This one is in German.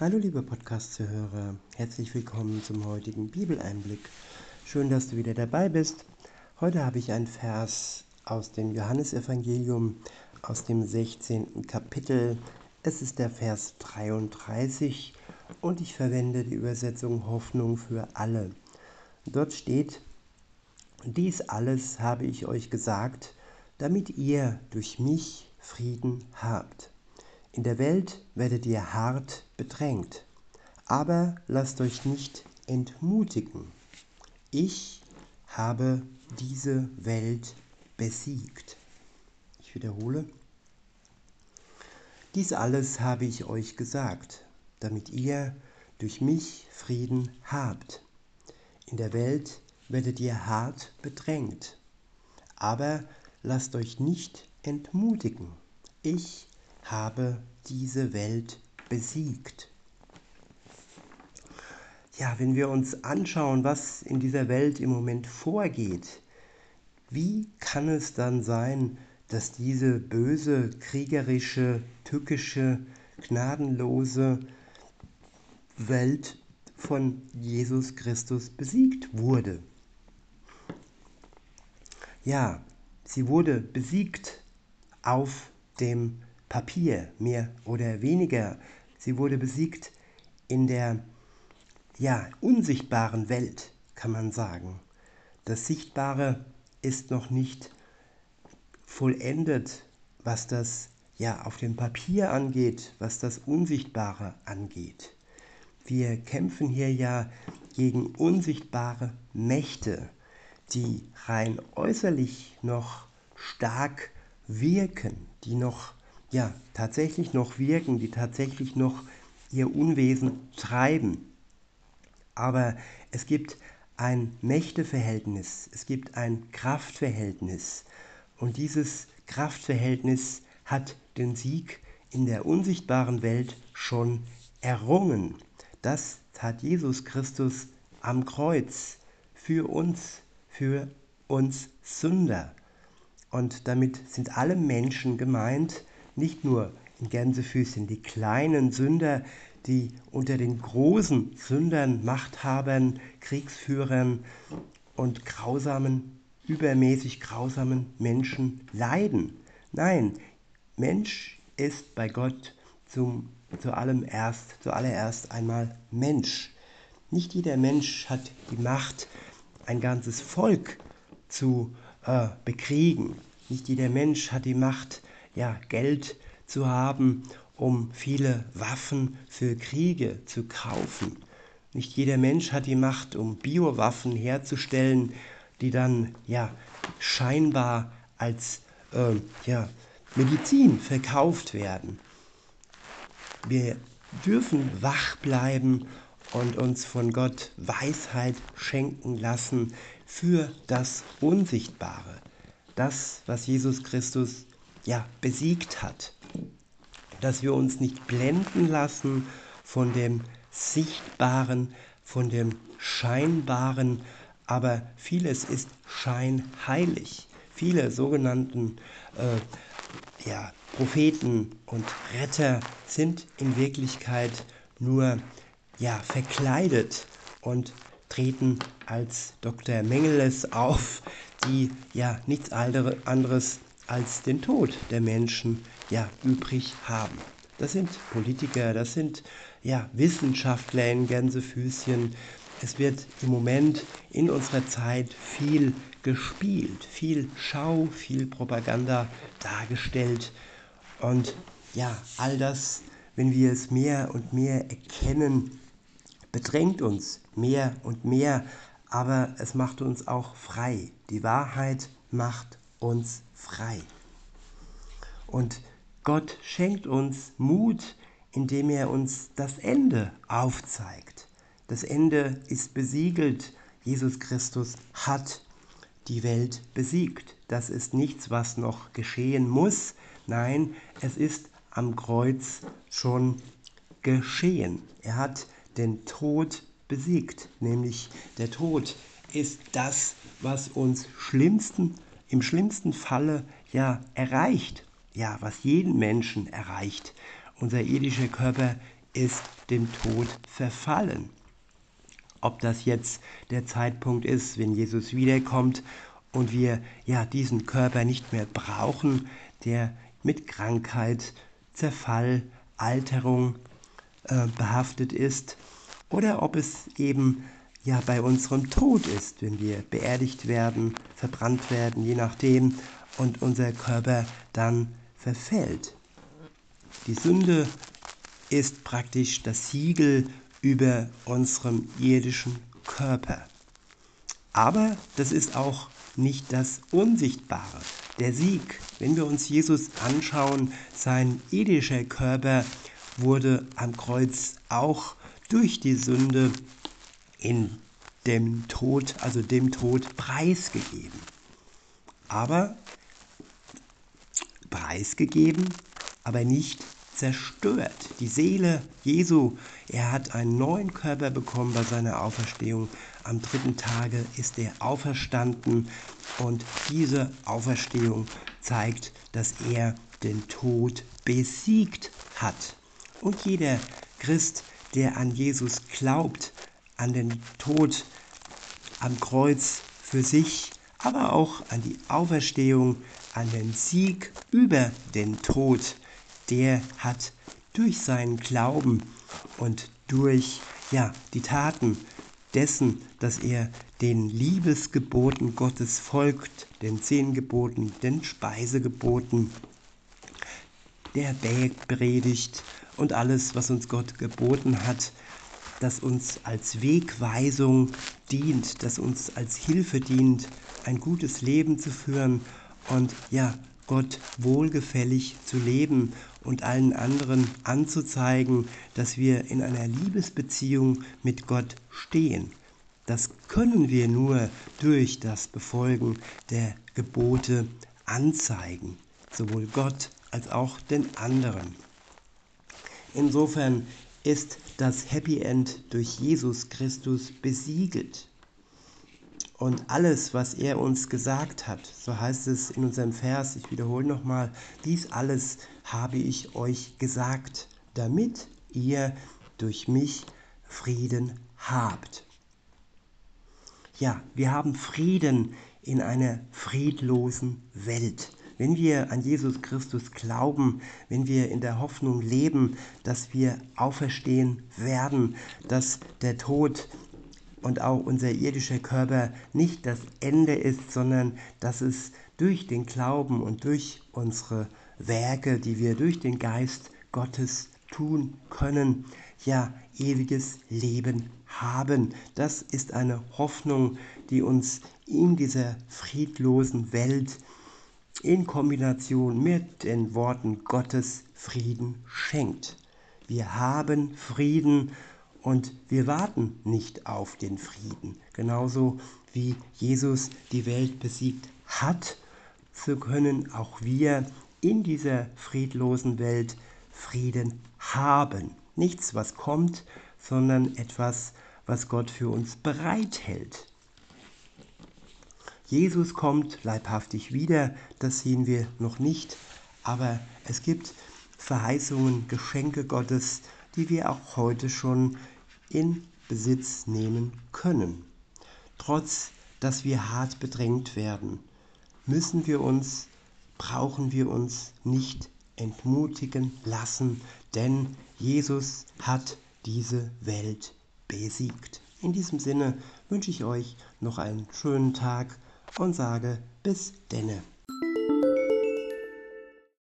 Hallo liebe Podcast-Zuhörer, herzlich willkommen zum heutigen Bibeleinblick. Schön, dass du wieder dabei bist. Heute habe ich einen Vers aus dem Johannesevangelium aus dem 16. Kapitel. Es ist der Vers 33 und ich verwende die Übersetzung Hoffnung für alle. Dort steht, dies alles habe ich euch gesagt, damit ihr durch mich Frieden habt. In der Welt werdet ihr hart bedrängt, aber lasst euch nicht entmutigen. Ich habe diese Welt besiegt. Ich wiederhole. Dies alles habe ich euch gesagt, damit ihr durch mich Frieden habt. In der Welt werdet ihr hart bedrängt, aber lasst euch nicht entmutigen. Ich habe diese Welt besiegt. Ja, wenn wir uns anschauen, was in dieser Welt im Moment vorgeht, wie kann es dann sein, dass diese böse, kriegerische, tückische, gnadenlose Welt von Jesus Christus besiegt wurde? Ja, sie wurde besiegt auf dem Papier, mehr oder weniger. Sie wurde besiegt in der ja, unsichtbaren Welt, kann man sagen. Das Sichtbare ist noch nicht vollendet, was das ja auf dem Papier angeht, was das Unsichtbare angeht. Wir kämpfen hier ja gegen unsichtbare Mächte, die rein äußerlich noch stark wirken, die noch ja, tatsächlich noch wirken, die tatsächlich noch ihr Unwesen treiben. Aber es gibt ein Mächteverhältnis, es gibt ein Kraftverhältnis. Und dieses Kraftverhältnis hat den Sieg in der unsichtbaren Welt schon errungen. Das hat Jesus Christus am Kreuz für uns, für uns Sünder. Und damit sind alle Menschen gemeint, nicht nur in Gänsefüßchen die kleinen Sünder, die unter den großen Sündern, Machthabern, Kriegsführern und grausamen, übermäßig grausamen Menschen leiden. Nein, Mensch ist bei Gott zum, zu allem erst, zuallererst einmal Mensch. Nicht jeder Mensch hat die Macht, ein ganzes Volk zu äh, bekriegen. Nicht jeder Mensch hat die Macht, ja, Geld zu haben, um viele Waffen für Kriege zu kaufen. Nicht jeder Mensch hat die Macht, um Biowaffen herzustellen, die dann ja scheinbar als äh, ja, Medizin verkauft werden. Wir dürfen wach bleiben und uns von Gott Weisheit schenken lassen für das Unsichtbare, das, was Jesus Christus ja, besiegt hat. Dass wir uns nicht blenden lassen von dem Sichtbaren, von dem Scheinbaren, aber vieles ist scheinheilig. Viele sogenannten äh, ja, Propheten und Retter sind in Wirklichkeit nur ja, verkleidet und treten als Dr. Mengeles auf, die ja nichts anderes als den Tod der Menschen ja übrig haben. Das sind Politiker, das sind ja Wissenschaftler in Gänsefüßchen. Es wird im Moment in unserer Zeit viel gespielt, viel Schau, viel Propaganda dargestellt. Und ja, all das, wenn wir es mehr und mehr erkennen, bedrängt uns mehr und mehr, aber es macht uns auch frei. Die Wahrheit macht uns frei. Und Gott schenkt uns Mut, indem er uns das Ende aufzeigt. Das Ende ist besiegelt. Jesus Christus hat die Welt besiegt. Das ist nichts, was noch geschehen muss. Nein, es ist am Kreuz schon geschehen. Er hat den Tod besiegt, nämlich der Tod ist das, was uns schlimmsten im schlimmsten Falle ja erreicht, ja, was jeden Menschen erreicht. Unser irdischer Körper ist dem Tod verfallen. Ob das jetzt der Zeitpunkt ist, wenn Jesus wiederkommt und wir ja diesen Körper nicht mehr brauchen, der mit Krankheit, Zerfall, Alterung äh, behaftet ist, oder ob es eben ja bei unserem Tod ist, wenn wir beerdigt werden, verbrannt werden, je nachdem, und unser Körper dann verfällt. Die Sünde ist praktisch das Siegel über unserem irdischen Körper. Aber das ist auch nicht das Unsichtbare. Der Sieg, wenn wir uns Jesus anschauen, sein irdischer Körper wurde am Kreuz auch durch die Sünde in dem Tod, also dem Tod preisgegeben. Aber preisgegeben, aber nicht zerstört. Die Seele Jesu, er hat einen neuen Körper bekommen bei seiner Auferstehung. Am dritten Tage ist er auferstanden und diese Auferstehung zeigt, dass er den Tod besiegt hat. Und jeder Christ, der an Jesus glaubt, an den Tod am Kreuz für sich, aber auch an die Auferstehung, an den Sieg über den Tod, der hat durch seinen Glauben und durch ja, die Taten dessen, dass er den Liebesgeboten Gottes folgt, den zehn Geboten, den Speisegeboten, der Bergpredigt und alles, was uns Gott geboten hat, das uns als Wegweisung dient, das uns als Hilfe dient, ein gutes Leben zu führen und ja, Gott wohlgefällig zu leben und allen anderen anzuzeigen, dass wir in einer Liebesbeziehung mit Gott stehen. Das können wir nur durch das Befolgen der Gebote anzeigen, sowohl Gott als auch den anderen. Insofern ist das Happy End durch Jesus Christus besiegelt. Und alles, was er uns gesagt hat, so heißt es in unserem Vers, ich wiederhole nochmal, dies alles habe ich euch gesagt, damit ihr durch mich Frieden habt. Ja, wir haben Frieden in einer friedlosen Welt. Wenn wir an Jesus Christus glauben, wenn wir in der Hoffnung leben, dass wir auferstehen werden, dass der Tod und auch unser irdischer Körper nicht das Ende ist, sondern dass es durch den Glauben und durch unsere Werke, die wir durch den Geist Gottes tun können, ja ewiges Leben haben. Das ist eine Hoffnung, die uns in dieser friedlosen Welt in Kombination mit den Worten Gottes Frieden schenkt. Wir haben Frieden und wir warten nicht auf den Frieden. Genauso wie Jesus die Welt besiegt hat, so können auch wir in dieser friedlosen Welt Frieden haben. Nichts, was kommt, sondern etwas, was Gott für uns bereithält. Jesus kommt leibhaftig wieder, das sehen wir noch nicht, aber es gibt Verheißungen, Geschenke Gottes, die wir auch heute schon in Besitz nehmen können. Trotz dass wir hart bedrängt werden, müssen wir uns, brauchen wir uns nicht entmutigen lassen, denn Jesus hat diese Welt besiegt. In diesem Sinne wünsche ich euch noch einen schönen Tag und sage bis denne.